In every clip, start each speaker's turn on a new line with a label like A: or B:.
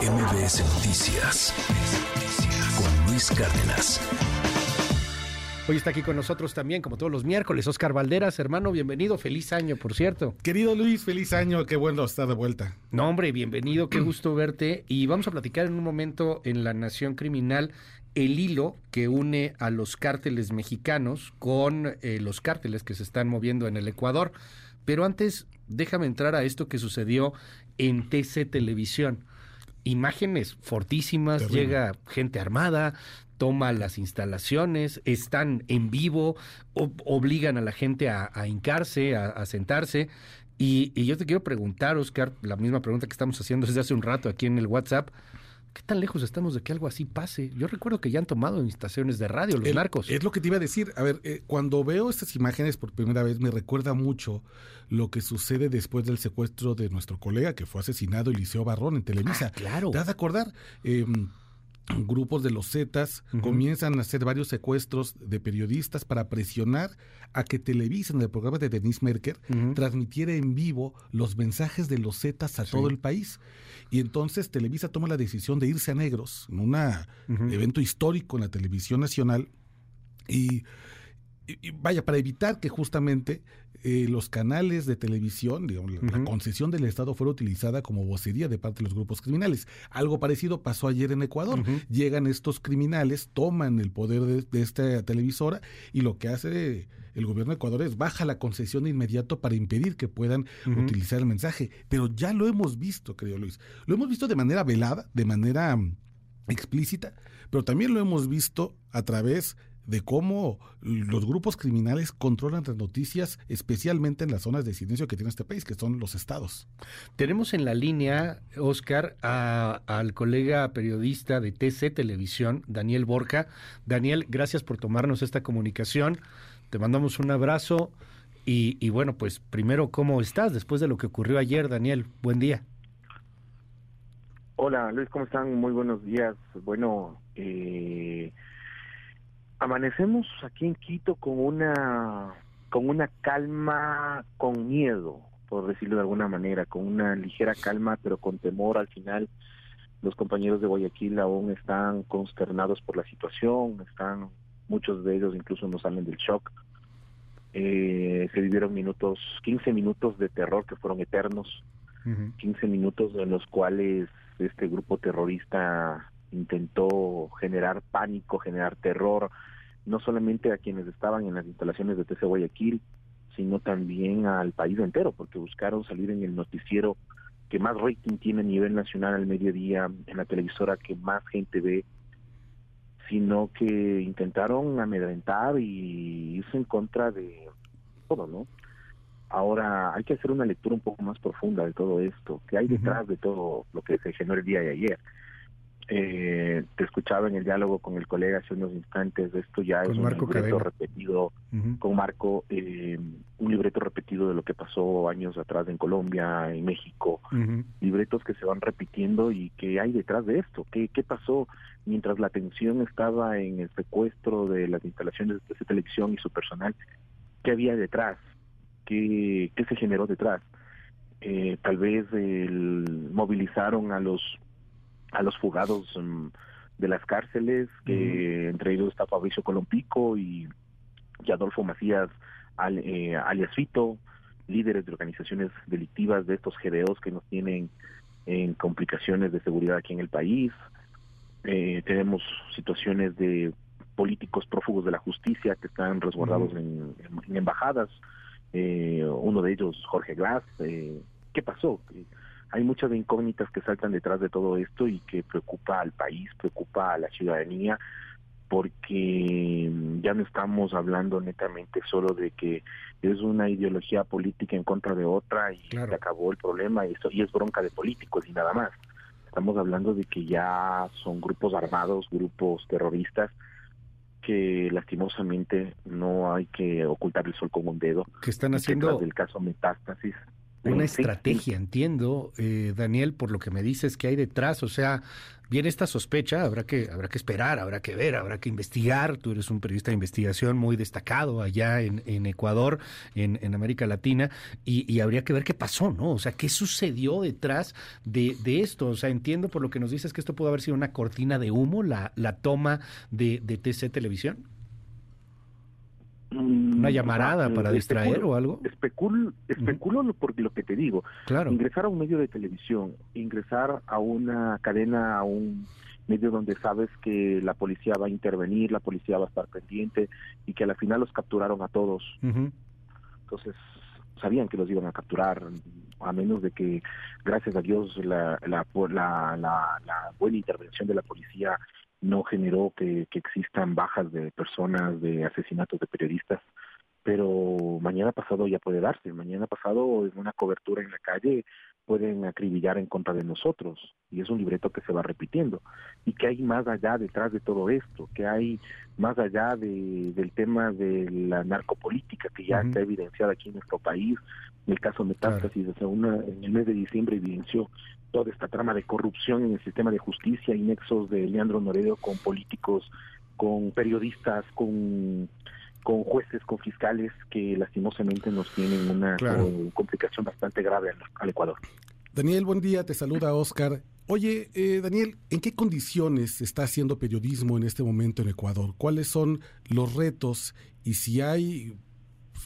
A: MBS Noticias con Luis Cárdenas.
B: Hoy está aquí con nosotros también, como todos los miércoles, Oscar Valderas, hermano, bienvenido, feliz año, por cierto.
C: Querido Luis, feliz año, qué bueno estar de vuelta.
B: No, hombre, bienvenido, qué gusto verte. Y vamos a platicar en un momento en La Nación Criminal el hilo que une a los cárteles mexicanos con eh, los cárteles que se están moviendo en el Ecuador. Pero antes, déjame entrar a esto que sucedió en TC Televisión. Imágenes fortísimas, llega gente armada, toma las instalaciones, están en vivo, obligan a la gente a, hincarse, a, sentarse. Y, y, yo te quiero preguntar, Oscar, la misma pregunta que estamos haciendo desde hace un rato aquí en el WhatsApp. ¿Qué tan lejos estamos de que algo así pase? Yo recuerdo que ya han tomado estaciones de radio los narcos.
C: Es lo que te iba a decir. A ver, eh, cuando veo estas imágenes por primera vez, me recuerda mucho lo que sucede después del secuestro de nuestro colega que fue asesinado, Eliseo Barrón, en Televisa.
B: Ah, claro.
C: ¿Te vas a acordar? Eh, grupos de los Zetas comienzan a hacer varios secuestros de periodistas para presionar a que Televisa, en el programa de Denise Merker, transmitiera en vivo los mensajes de los Zetas a todo el país. Y entonces Televisa toma la decisión de irse a negros en un evento histórico en la televisión nacional y vaya, para evitar que justamente eh, los canales de televisión, digamos, la concesión del Estado fuera utilizada como vocería de parte de los grupos criminales. Algo parecido pasó ayer en Ecuador. Llegan estos criminales, toman el poder de, esta televisora y lo que hace el gobierno de Ecuador es baja la concesión de inmediato para impedir que puedan utilizar el mensaje. Pero ya lo hemos visto, querido Luis. Lo hemos visto de manera velada, de manera mm, explícita, pero también lo hemos visto a través de cómo los grupos criminales controlan las noticias, especialmente en las zonas de silencio que tiene este país, que son los estados.
B: Tenemos en la línea, Oscar, al colega periodista de TC Televisión, Daniel Borja. Daniel, gracias por tomarnos esta comunicación. Te mandamos un abrazo. Y, y bueno, pues primero, ¿cómo estás después de lo que ocurrió ayer, Daniel? Buen día.
D: Hola, Luis, ¿cómo están? Muy buenos días. Bueno, eh, amanecemos aquí en Quito con una con una calma con miedo por decirlo de alguna manera con una ligera calma pero con temor. Al final los compañeros de Guayaquil aún están consternados por la situación están muchos de ellos incluso no salen del shock. Eh, se vivieron minutos 15 minutos de terror que fueron eternos 15 minutos en los cuales este grupo terrorista intentó generar pánico, generar terror, no solamente a quienes estaban en las instalaciones de TC Guayaquil, sino también al país entero, porque buscaron salir en el noticiero que más rating tiene a nivel nacional al mediodía, en la televisora que más gente ve, sino que intentaron amedrentar y irse en contra de todo, ¿no? Ahora hay que hacer una lectura un poco más profunda de todo esto, que hay detrás de todo lo que se generó el día de ayer eh, te escuchaba en el diálogo con el colega hace unos instantes, esto ya es un libreto repetido con Marco, eh, un libreto repetido de lo que pasó años atrás en Colombia, en México, libretos que se van repitiendo y que hay detrás de esto, ¿Qué, qué pasó mientras la atención estaba en el secuestro de las instalaciones de televisión y su personal, qué había detrás, qué, qué se generó detrás. Eh, tal vez el, movilizaron a los a los fugados mm, de las cárceles, que entre ellos está Fabricio Colompico y, Adolfo Macías eh, alias Fito, líderes de organizaciones delictivas de estos GDOs que nos tienen en complicaciones de seguridad aquí en el país. Eh, tenemos situaciones de políticos prófugos de la justicia que están resguardados en, embajadas. Eh, uno de ellos, Jorge Glass. ¿Qué pasó? Hay muchas incógnitas que saltan detrás de todo esto y que preocupa al país, preocupa a la ciudadanía, porque ya no estamos hablando netamente solo de que es una ideología política en contra de otra y se acabó el problema y, eso, y es bronca de políticos y nada más. Estamos hablando de que ya son grupos armados, grupos terroristas que lastimosamente no hay que ocultar el sol con un dedo.
B: Que están haciendo
D: del caso Metástasis
B: una estrategia, entiendo, eh, Daniel, por lo que me dices que hay detrás. O sea, viene esta sospecha, habrá que, habrá que esperar, habrá que ver, habrá que investigar. Tú eres un periodista de investigación muy destacado allá en, en Ecuador, en, en, América Latina, y, y, habría que ver qué pasó, ¿no? O sea, qué sucedió detrás de, de, esto. O sea, entiendo por lo que nos dices que esto pudo haber sido una cortina de humo, la, la toma de, de TC Televisión. ¿Una llamarada para distraer o algo?
D: Especulo, especulo uh -huh. por lo que te digo.
B: Claro.
D: Ingresar a un medio de televisión, ingresar a una cadena, a un medio donde sabes que la policía va a intervenir, la policía va a estar pendiente y que al final los capturaron a todos.
B: Uh -huh.
D: Entonces, sabían que los iban a capturar, a menos de que, gracias a Dios, la, la, la, la buena intervención de la policía no generó que, que, existan bajas de personas, de asesinatos de periodistas, pero mañana pasado ya puede darse. Mañana pasado en una cobertura en la calle pueden acribillar en contra de nosotros y es un libreto que se va repitiendo y que hay más allá detrás de todo esto, que hay más allá de, del tema de la narcopolítica que ya uh -huh. está evidenciada aquí en nuestro país. El caso Metástasis, claro. una, en el mes de diciembre evidenció toda esta trama de corrupción en el sistema de justicia y nexos de Leandro Noredo con políticos, con periodistas, con con jueces, con fiscales que lastimosamente nos tienen una claro. complicación bastante grave al, al, Ecuador.
C: Daniel, buen día, te saluda Oscar. Oye, eh, Daniel, ¿en qué condiciones está haciendo periodismo en este momento en Ecuador? ¿Cuáles son los retos y si hay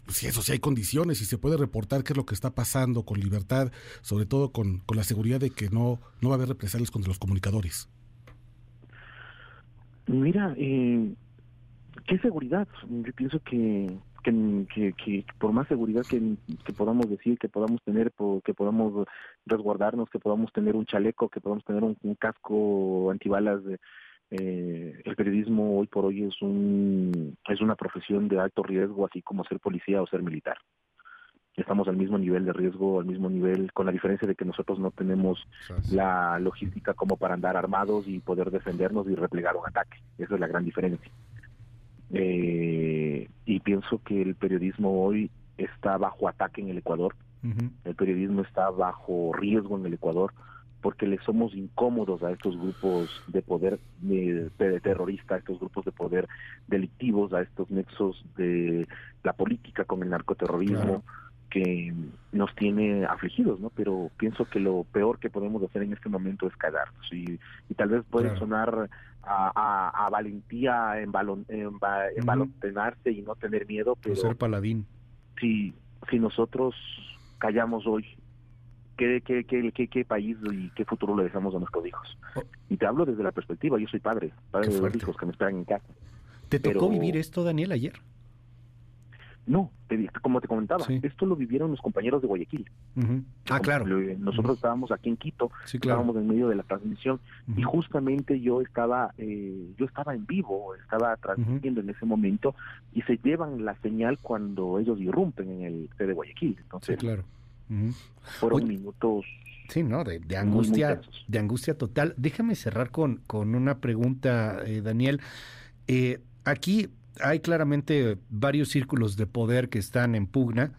C: si eso, si hay condiciones, si se puede reportar qué es lo que está pasando con libertad, sobre todo con, con la seguridad de que no, no va a haber represalias contra los comunicadores.
D: Mira, eh, ¿qué seguridad? Yo pienso que, que, que, que por más seguridad que, que, podamos decir, que podamos tener, que podamos resguardarnos, que podamos tener un chaleco, que podamos tener un, un casco antibalas de, eh, el periodismo hoy por hoy es un es una profesión de alto riesgo así como ser policía o ser militar. Estamos al mismo nivel de riesgo al mismo nivel con la diferencia de que nosotros no tenemos la logística como para andar armados y poder defendernos y replegar un ataque. Esa es la gran diferencia eh, y pienso que el periodismo hoy está bajo ataque en el Ecuador
B: uh -huh.
D: el periodismo está bajo riesgo en el Ecuador porque le somos incómodos a estos grupos de poder de, de terrorista, a estos grupos de poder delictivos, a estos nexos de la política con el narcoterrorismo claro. que nos tiene afligidos, ¿no? Pero pienso que lo peor que podemos hacer en este momento es quedarnos y, y tal vez puede claro. sonar a, a, a, valentía en, balon, en, en balontenarse y no tener miedo, pero
B: ser paladín.
D: Si, si nosotros callamos hoy ¿Qué, qué, qué, qué, qué país y qué futuro le dejamos a nuestros hijos. Oh. Y te hablo desde la perspectiva, yo soy padre, padre de dos hijos que me esperan en casa.
B: ¿Te tocó Pero... vivir esto, Daniel, ayer?
D: No, te, como te comentaba, sí. esto lo vivieron los compañeros de Guayaquil.
B: Uh -huh. Ah, claro.
D: Nosotros estábamos aquí en Quito,
B: sí, claro.
D: estábamos en medio de la transmisión uh -huh. y justamente yo estaba, eh, yo estaba en vivo, estaba transmitiendo en ese momento y se llevan la señal cuando ellos irrumpen en el C de Guayaquil. Entonces,
B: sí, claro.
D: Fueron Oye, minutos.
B: Sí, ¿no? De, de angustia, muy, muy de angustia total. Déjame cerrar con, con una pregunta, eh, Daniel. Eh, aquí hay claramente varios círculos de poder que están en pugna,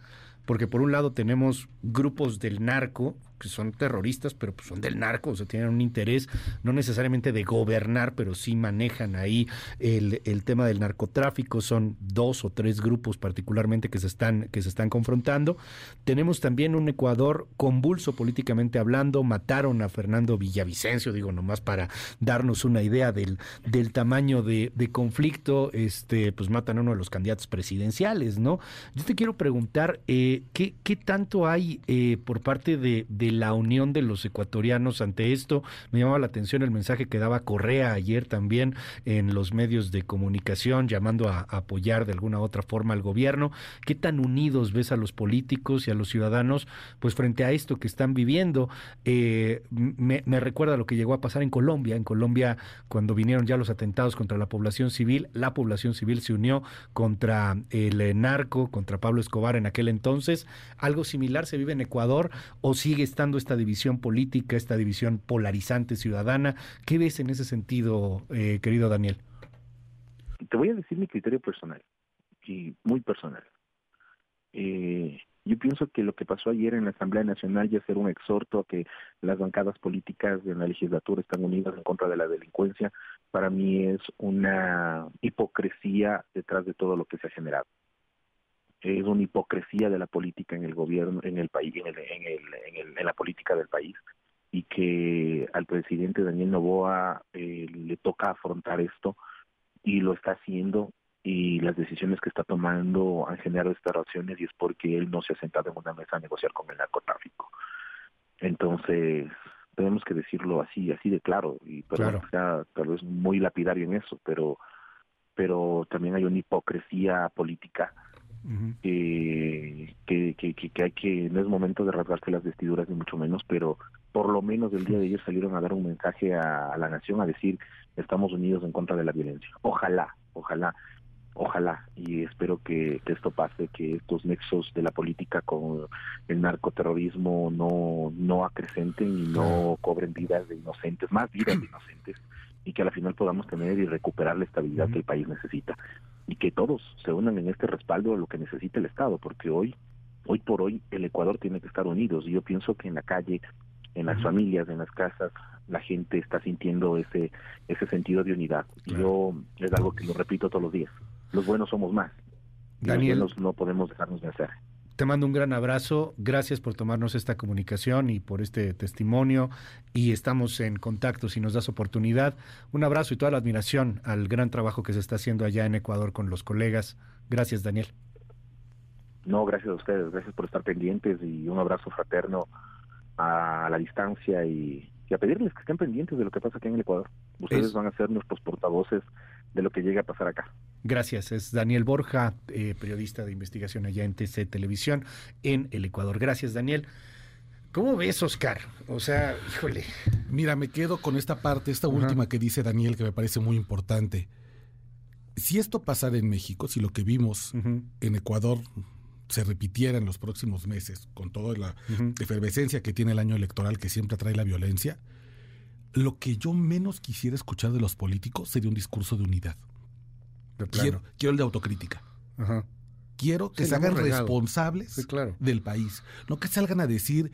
B: porque por un lado tenemos grupos del narco, que son terroristas, pero pues son del narco, o sea, tienen un interés no necesariamente de gobernar, pero sí manejan ahí el, el, tema del narcotráfico, son dos o tres grupos particularmente que se están, que se están confrontando. Tenemos también un Ecuador convulso políticamente hablando, mataron a Fernando Villavicencio, digo nomás para darnos una idea del, del tamaño de, de conflicto, este, pues matan a uno de los candidatos presidenciales, ¿no? Yo te quiero preguntar, eh, ¿qué, ¿qué tanto hay eh, por parte de, de la unión de los ecuatorianos ante esto. Me llamaba la atención el mensaje que daba Correa ayer también en los medios de comunicación, llamando a, apoyar de alguna u otra forma al gobierno. ¿Qué tan unidos ves a los políticos y a los ciudadanos pues frente a esto que están viviendo? Eh, me, me recuerda lo que llegó a pasar en Colombia. En Colombia, cuando vinieron ya los atentados contra la población civil, la población civil se unió contra el narco, contra Pablo Escobar en aquel entonces. Algo similar se vive en Ecuador o sigue estando esta división política, esta división polarizante ciudadana. ¿Qué ves en ese sentido, eh, querido Daniel?
D: Te voy a decir mi criterio personal, y muy personal. Eh, Yo pienso que lo que pasó ayer en la Asamblea Nacional ya ser un exhorto a que las bancadas políticas de la legislatura están unidas en contra de la delincuencia, para mí es una hipocresía detrás de todo lo que se ha generado. Es una hipocresía de la política en el gobierno, en el país, en, el, en, el, en, la política del país, y que al presidente Daniel Novoa eh, le toca afrontar esto y lo está haciendo y las decisiones que está tomando han generado estas reacciones y es porque él no se ha sentado en una mesa a negociar con el narcotráfico. Entonces, tenemos que decirlo así, así de claro, y pero sea tal vez muy lapidario en eso, pero pero también hay una hipocresía política que, que, que, que, hay que, no es momento de rasgarse las vestiduras ni mucho menos, pero por lo menos el día de ayer salieron a dar un mensaje a la nación a decir estamos unidos en contra de la violencia. Ojalá, ojalá ojalá. Y espero que, esto pase, que estos nexos de la política con el narcoterrorismo no, no acrecenten y no cobren vidas de inocentes, más vidas de inocentes, y que al final podamos tener y recuperar la estabilidad que el país necesita. Y que todos se unan en este respaldo a lo que necesita el Estado, porque hoy, hoy por hoy, el Ecuador tiene que estar unidos. Y yo pienso que en la calle, en las familias, en las casas, la gente está sintiendo ese ese sentido de unidad. Y yo es algo que lo repito todos los días los buenos somos más. Daniel, los no podemos dejarnos de hacer.
B: Te mando un gran abrazo, gracias por tomarnos esta comunicación y por este testimonio y estamos en contacto si nos das oportunidad. Un abrazo y toda la admiración al gran trabajo que se está haciendo allá en Ecuador con los colegas. Gracias, Daniel.
D: No, gracias a ustedes, gracias por estar pendientes y un abrazo fraterno a la distancia y, a pedirles que estén pendientes de lo que pasa aquí en el Ecuador. Ustedes van a ser nuestros portavoces de lo que llegue a pasar acá.
B: Gracias. Es Daniel Borja, eh, periodista de investigación allá en TC Televisión en el Ecuador. Gracias, Daniel. ¿Cómo ves, Oscar? O sea, híjole.
C: Mira, me quedo con esta parte, esta última que dice Daniel, que me parece muy importante. Si esto pasara en México, si lo que vimos en Ecuador se repitiera en los próximos meses, con toda la efervescencia que tiene el año electoral que siempre atrae la violencia, lo que yo menos quisiera escuchar de los políticos sería un discurso de unidad. Quiero, quiero el de autocrítica. Quiero que se hagan responsables del país. No que salgan a decir,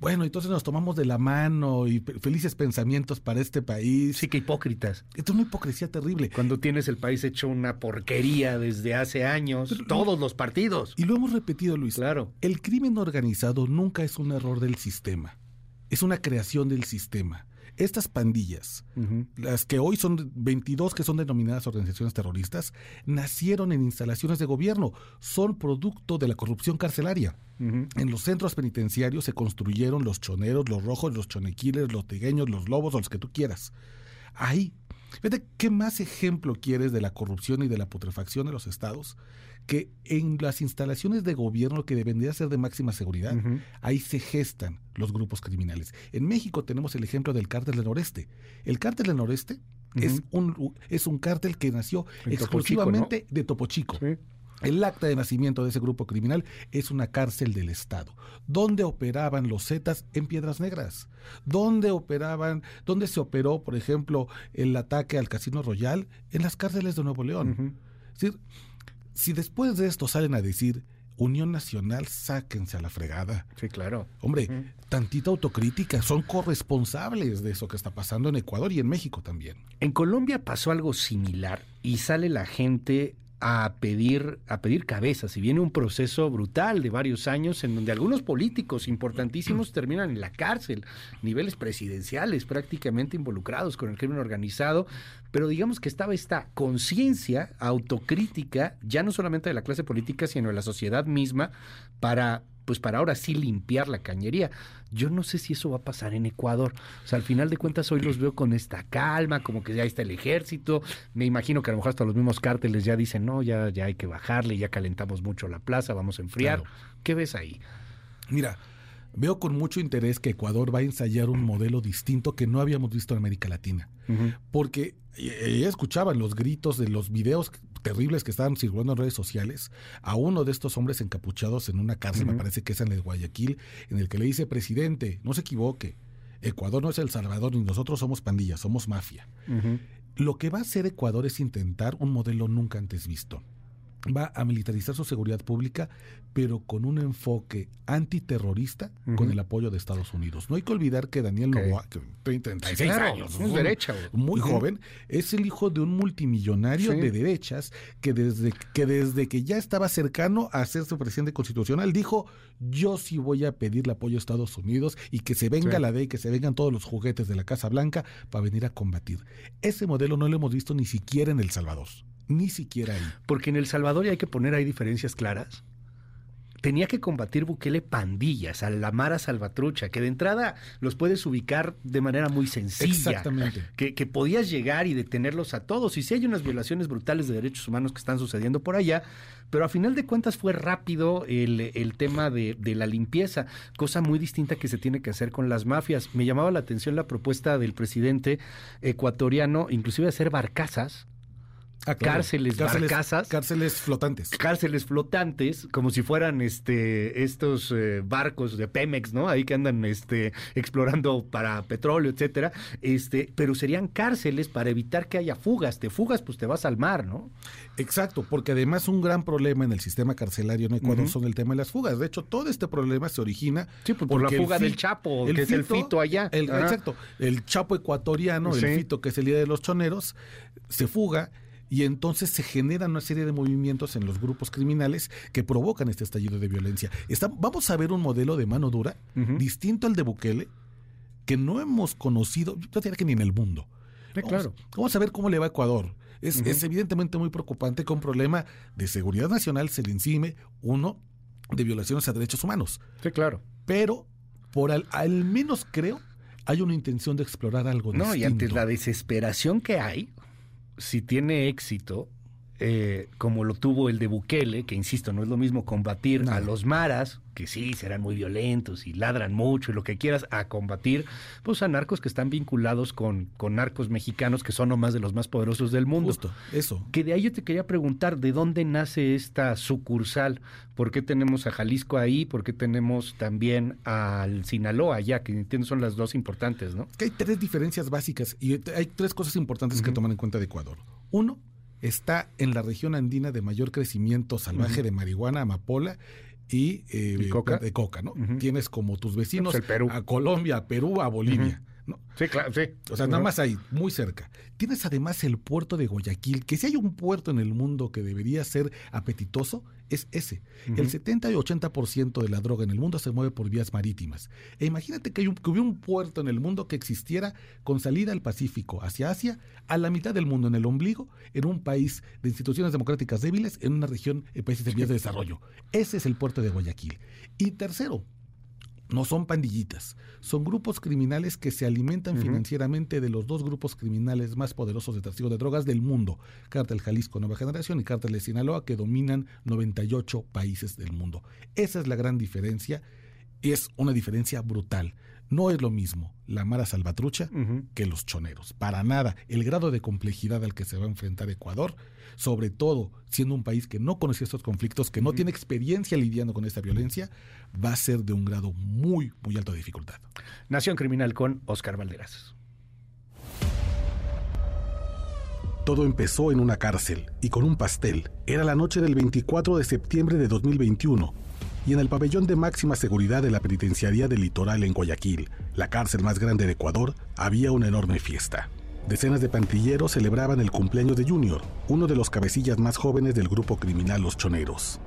C: bueno, entonces nos tomamos de la mano y felices pensamientos para este país.
B: Sí, que hipócritas.
C: Esto es una hipocresía terrible.
B: Cuando tienes el país hecho una porquería desde hace años, todos los partidos.
C: Y lo hemos repetido, Luis.
B: Claro.
C: El crimen organizado nunca es un error del sistema. Es una creación del sistema estas pandillas, las que hoy son 22 que son denominadas organizaciones terroristas, nacieron en instalaciones de gobierno, son producto de la corrupción carcelaria. En los centros penitenciarios se construyeron los choneros, los rojos, los chonequiles, los tigueños, los lobos, o los que tú quieras. Ahí. Fíjate, ¿qué más ejemplo quieres de la corrupción y de la putrefacción de los estados? Que en las instalaciones de gobierno que debería ser de máxima seguridad, ahí se gestan los grupos criminales. En México tenemos el ejemplo del cártel del noreste. El cártel del noreste es, un, es un cártel que nació exclusivamente de Topo Chico. El acta de nacimiento de ese grupo criminal es una cárcel del Estado. ¿Dónde operaban los Zetas? En Piedras Negras. ¿Dónde operaban, dónde se operó, por ejemplo, el ataque al Casino Royal? En las cárceles de Nuevo León. Es decir, si después de esto salen a decir Unión Nacional, sáquense a la fregada.
B: Sí, claro.
C: Hombre, tantita autocrítica, son corresponsables de eso que está pasando en Ecuador y en México también.
B: En Colombia pasó algo similar y sale la gente a pedir, a pedir cabezas y viene un proceso brutal de varios años en donde algunos políticos importantísimos terminan en la cárcel, niveles presidenciales prácticamente involucrados con el crimen organizado, pero digamos que estaba esta conciencia autocrítica, ya no solamente de la clase política, sino de la sociedad misma, para pues para ahora sí limpiar la cañería. Yo no sé si eso va a pasar en Ecuador. O sea, al final de cuentas hoy los veo con esta calma, como que ya está el ejército. Me imagino que a lo mejor hasta los mismos cárteles ya dicen, no, ya, ya hay que bajarle, ya calentamos mucho la plaza, vamos a enfriar. ¿Qué ves ahí?
C: Mira, veo con mucho interés que Ecuador va a ensayar un modelo distinto que no habíamos visto en América Latina. Porque ya escuchaban los gritos de los videos terribles que estaban circulando en redes sociales a uno de estos hombres encapuchados en una cárcel, me parece que es en el Guayaquil, en el que le dice, presidente, no se equivoque, Ecuador no es El Salvador ni nosotros somos pandillas, somos mafia. Lo que va a hacer Ecuador es intentar un modelo nunca antes visto. Va a militarizar su seguridad pública, pero con un enfoque antiterrorista con el apoyo de Estados Unidos. No hay que olvidar que Daniel Novoa, que 36 años,
B: es derecha,
C: muy joven, es el hijo de un multimillonario de derechas que desde, que desde que ya estaba cercano a ser su presidente constitucional dijo, yo sí voy a pedirle apoyo a Estados Unidos y que se venga la ley, que se vengan todos los juguetes de la Casa Blanca para venir a combatir. Ese modelo no lo hemos visto ni siquiera en El Salvador. Ni siquiera ahí.
B: Porque en El Salvador, y hay que poner ahí diferencias claras, tenía que combatir Bukele pandillas, a la Mara Salvatrucha, que de entrada los puedes ubicar de manera muy sencilla.
C: Exactamente.
B: Que, que, podías llegar y detenerlos a todos. Y si hay unas violaciones brutales de derechos humanos que están sucediendo por allá, pero a final de cuentas fue rápido el, el tema de, de, la limpieza, cosa muy distinta que se tiene que hacer con las mafias. Me llamaba la atención la propuesta del presidente ecuatoriano, inclusive hacer barcazas
C: Ah, claro.
B: cárceles, cárceles, barcazas,
C: cárceles flotantes.
B: Cárceles flotantes, como si fueran este estos eh, barcos de Pemex, ¿no? Ahí que andan este explorando para petróleo, etcétera. Este, pero serían cárceles para evitar que haya fugas. Te fugas, pues te vas al mar, ¿no?
C: Exacto, porque además un gran problema en el sistema carcelario en Ecuador uh -huh. son el tema de las fugas. De hecho, todo este problema se origina
B: sí, pues por la fuga del Chapo, el que fito, es el fito allá.
C: El, exacto, el Chapo ecuatoriano, sí. el fito que es el líder de los choneros, se fuga y entonces se generan una serie de movimientos en los grupos criminales que provocan este estallido de violencia. Está, vamos a ver un modelo de mano dura uh -huh. distinto al de Bukele que no hemos conocido, yo diría que ni en el mundo.
B: Sí,
C: vamos,
B: claro.
C: vamos, a ver cómo le va a Ecuador. Es, uh -huh. es, evidentemente muy preocupante que un problema de seguridad nacional se le encime uno de violaciones a derechos humanos.
B: Sí, claro.
C: Pero por al, al menos creo hay una intención de explorar algo
B: no,
C: distinto.
B: y ante la desesperación que hay, si tiene éxito, eh, como lo tuvo el de Bukele, que insisto, no es lo mismo combatir no. a los maras, que sí serán muy violentos y ladran mucho y lo que quieras, a combatir pues a narcos que están vinculados con, con narcos mexicanos que son nomás de los más poderosos del mundo.
C: Justo, eso.
B: Que de ahí yo te quería preguntar, ¿de dónde nace esta sucursal? ¿Por qué tenemos a Jalisco ahí? ¿Por qué tenemos también al Sinaloa allá? Que entiendo son las dos importantes, ¿no?
C: Que hay tres diferencias básicas y hay tres cosas importantes uh -huh. que tomar en cuenta de Ecuador. Uno, está en la región andina de mayor crecimiento salvaje uh -huh. de marihuana, amapola y, eh,
B: ¿Y coca?
C: de coca, ¿no? Uh -huh. Tienes como tus vecinos
B: pues Perú.
C: a Colombia, a Perú, a Bolivia. Uh -huh. ¿No?
B: Sí, claro, sí.
C: O sea, nada más ahí, muy cerca. Tienes además el puerto de Guayaquil, que si hay un puerto en el mundo que debería ser apetitoso, es ese. Uh -huh. El 70 y 80% de la droga en el mundo se mueve por vías marítimas. E imagínate que, hay un, que hubiera un puerto en el mundo que existiera con salida al Pacífico, hacia Asia, a la mitad del mundo, en el ombligo, en un país de instituciones democráticas débiles, en una región de países en vías de desarrollo. Ese es el puerto de Guayaquil. Y tercero, no son pandillitas, son grupos criminales que se alimentan uh -huh. financieramente de los dos grupos criminales más poderosos de tráfico de drogas del mundo, Cártel Jalisco Nueva Generación y Cártel de Sinaloa, que dominan 98 países del mundo. Esa es la gran diferencia y es una diferencia brutal. No es lo mismo la Mara Salvatrucha uh -huh. que los choneros. Para nada. El grado de complejidad al que se va a enfrentar Ecuador, sobre todo siendo un país que no conoce estos conflictos, que no uh -huh. tiene experiencia lidiando con esta violencia, va a ser de un grado muy, muy alto de dificultad.
B: Nación Criminal con Oscar Valderas.
E: Todo empezó en una cárcel y con un pastel. Era la noche del 24 de septiembre de 2021 y en el pabellón de máxima seguridad de la penitenciaría del litoral en Guayaquil, la cárcel más grande de Ecuador, había una enorme fiesta. Decenas de pantilleros celebraban el cumpleaños de Junior, uno de los cabecillas más jóvenes del grupo criminal Los Choneros.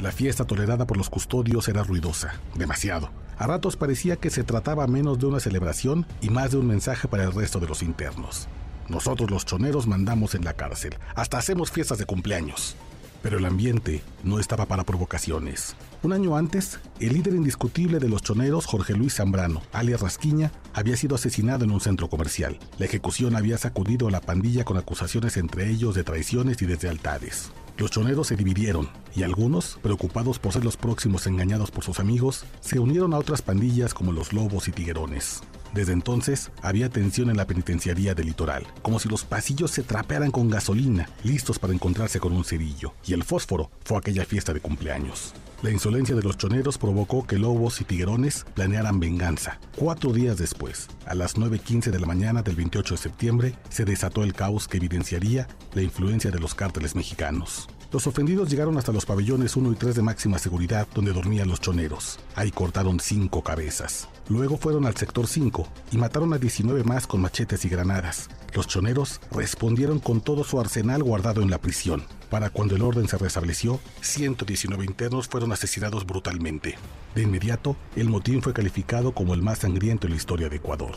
E: La fiesta tolerada por los custodios era ruidosa, demasiado. A ratos parecía que se trataba menos de una celebración y más de un mensaje para el resto de los internos. Nosotros los choneros mandamos en la cárcel, hasta hacemos fiestas de cumpleaños. Pero el ambiente no estaba para provocaciones. Un año antes, el líder indiscutible de los choneros, Jorge Luis Zambrano, alias Rasquiña, había sido asesinado en un centro comercial. La ejecución había sacudido a la pandilla con acusaciones entre ellos de traiciones y deslealtades. Los choneros se dividieron y algunos, preocupados por ser los próximos engañados por sus amigos, se unieron a otras pandillas como los lobos y tiguerones. Desde entonces había tensión en la penitenciaría del litoral, como si los pasillos se trapearan con gasolina, listos para encontrarse con un cerillo, y el fósforo fue aquella fiesta de cumpleaños. La insolencia de los choneros provocó que lobos y tiguerones planearan venganza. Cuatro días después, a las 9.15 de la mañana del 28 de septiembre, se desató el caos que evidenciaría la influencia de los cárteles mexicanos.
C: Los ofendidos llegaron hasta los pabellones 1 y 3 de máxima seguridad donde dormían los choneros. Ahí cortaron cinco cabezas. Luego fueron al sector 5 y mataron a 19 más con machetes y granadas. Los choneros respondieron con todo su arsenal guardado en la prisión. Para cuando el orden se restableció, 119 internos fueron asesinados brutalmente. De inmediato, el motín fue calificado como el más sangriento en la historia de Ecuador.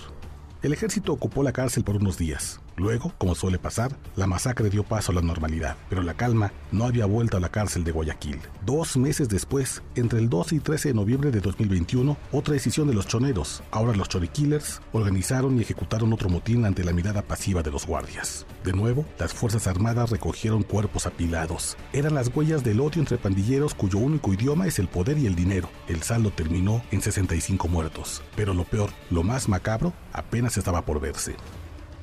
C: El ejército ocupó la cárcel por unos días. Luego, como suele pasar, la masacre dio paso a la normalidad, pero la calma no había vuelto a la cárcel de Guayaquil. Dos meses después, entre el 12 y 13 de noviembre de 2021, otra decisión de los choneros, ahora los chorikillers, organizaron y ejecutaron otro motín ante la mirada pasiva de los guardias. De nuevo, las Fuerzas Armadas recogieron cuerpos apilados. Eran las huellas del odio entre pandilleros cuyo único idioma es el poder y el dinero. El saldo terminó en 65 muertos. Pero lo peor, lo más macabro, apenas estaba por verse.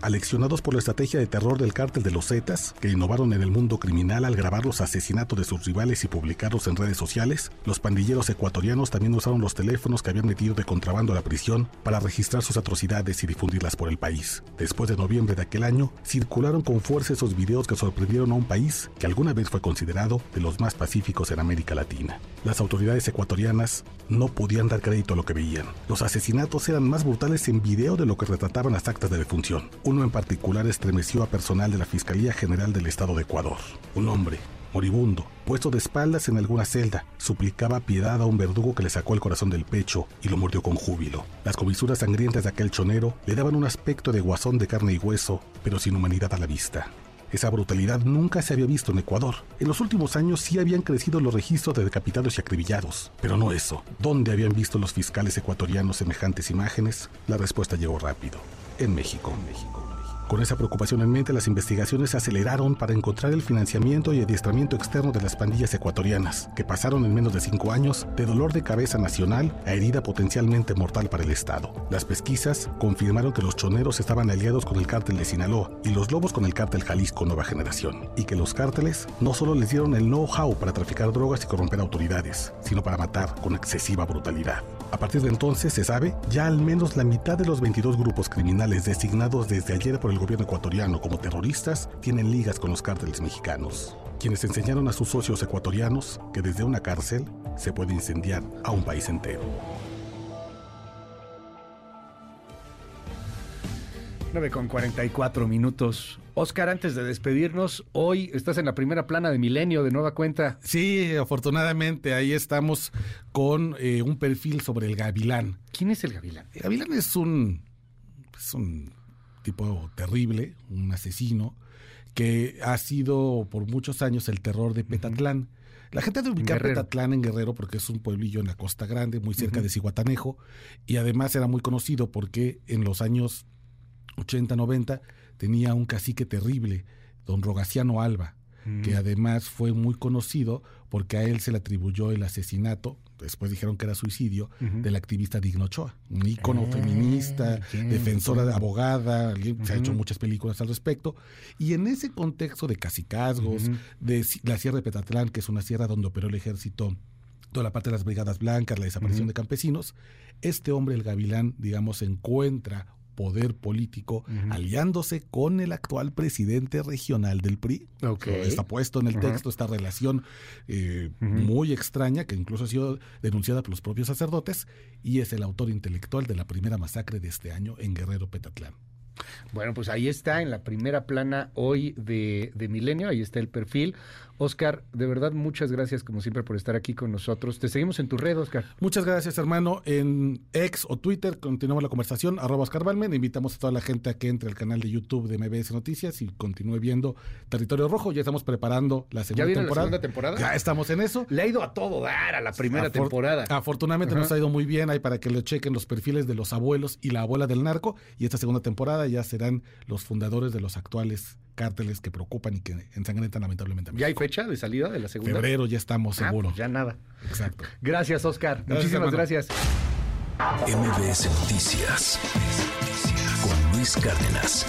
C: Aleccionados por la estrategia de terror del cártel de los Zetas, que innovaron en el mundo criminal al grabar los asesinatos de sus rivales y publicarlos en redes sociales, los pandilleros ecuatorianos también usaron los teléfonos que habían metido de contrabando a la prisión para registrar sus atrocidades y difundirlas por el país. Después de noviembre de aquel año, circularon con fuerza esos videos que sorprendieron a un país que alguna vez fue considerado de los más pacíficos en América Latina. Las autoridades ecuatorianas no podían dar crédito a lo que veían. Los asesinatos eran más brutales en video de lo que retrataban las actas de defunción. Uno en particular estremeció a personal de la Fiscalía General del Estado de Ecuador. Un hombre, moribundo, puesto de espaldas en alguna celda, suplicaba piedad a un verdugo que le sacó el corazón del pecho y lo mordió con júbilo. Las comisuras sangrientas de aquel chonero le daban un aspecto de guasón de carne y hueso, pero sin humanidad a la vista. Esa brutalidad nunca se había visto en Ecuador. En los últimos años sí habían crecido los registros de decapitados y acribillados, pero no eso. ¿Dónde habían visto los fiscales ecuatorianos semejantes imágenes? La respuesta llegó rápido. En México. En México. Con esa preocupación en mente, las investigaciones se aceleraron para encontrar el financiamiento y adiestramiento externo de las pandillas ecuatorianas, que pasaron en menos de cinco años de dolor de cabeza nacional a herida potencialmente mortal para el Estado. Las pesquisas confirmaron que los choneros estaban aliados con el cártel de Sinaloa y los lobos con el cártel Jalisco Nueva Generación, y que los cárteles no solo les dieron el know-how para traficar drogas y corromper autoridades, sino para matar con excesiva brutalidad. A partir de entonces, se sabe, ya al menos la mitad de los 22 grupos criminales designados desde ayer por el gobierno ecuatoriano como terroristas tienen ligas con los cárteles mexicanos, quienes enseñaron a sus socios ecuatorianos que desde una cárcel se puede incendiar a un país entero.
B: 9 con 44 minutos. Oscar, antes de despedirnos, hoy estás en la primera plana de Milenio de nueva cuenta.
F: Sí, afortunadamente ahí estamos con eh, un perfil sobre el gavilán.
B: ¿Quién es el gavilán?
F: El gavilán es un, es un tipo terrible, un asesino, que ha sido por muchos años el terror de Petatlán. La gente de ubicar Petatlán en Guerrero porque es un pueblillo en la Costa Grande, muy cerca de Cihuatanejo, y además era muy conocido porque en los años 80, 90 tenía un cacique terrible, don Rogaciano Alba, que además fue muy conocido porque a él se le atribuyó el asesinato, después dijeron que era suicidio, del activista Digno Ochoa, un ícono feminista, defensora, de abogada, se ha hecho muchas películas al respecto, y en ese contexto de cacicazgos, de la Sierra de Petatlán, que es una sierra donde operó el ejército toda la parte de las brigadas blancas, la desaparición de campesinos, este hombre, el gavilán, digamos, encuentra poder político aliándose con el actual presidente regional del PRI. Está puesto en el texto esta relación eh, muy extraña que incluso ha sido denunciada por los propios sacerdotes y es el autor intelectual de la primera masacre de este año en Guerrero Petatlán.
B: Bueno, pues ahí está en la primera plana hoy de, de Milenio, ahí está el perfil. Oscar, de verdad, muchas gracias como siempre por estar aquí con nosotros. Te seguimos en tu red, Oscar.
F: Muchas gracias, hermano. En X o Twitter continuamos la conversación, arroba Oscar Balmen. Invitamos a toda la gente a que entre al canal de YouTube de MBS Noticias y continúe viendo Territorio Rojo. Ya estamos preparando la segunda
B: ¿Ya viene
F: temporada.
B: la segunda temporada?
F: Ya estamos en eso.
B: Le ha ido a todo dar a la primera temporada.
F: Afortunadamente nos ha ido muy bien. Hay para que le chequen los perfiles de los abuelos y la abuela del narco. Y esta segunda temporada ya serán los fundadores de los actuales cárteles que preocupan y que ensangrentan lamentablemente a
B: ¿Ya hay fecha de salida de la segunda?
F: Febrero ya estamos
B: Ah,
F: seguros.
B: pues ya nada.
F: Exacto.
B: Gracias, Oscar.
F: Gracias,
B: Muchísimas
F: hermano.
B: gracias.
G: MBS Noticias con Luis Cárdenas.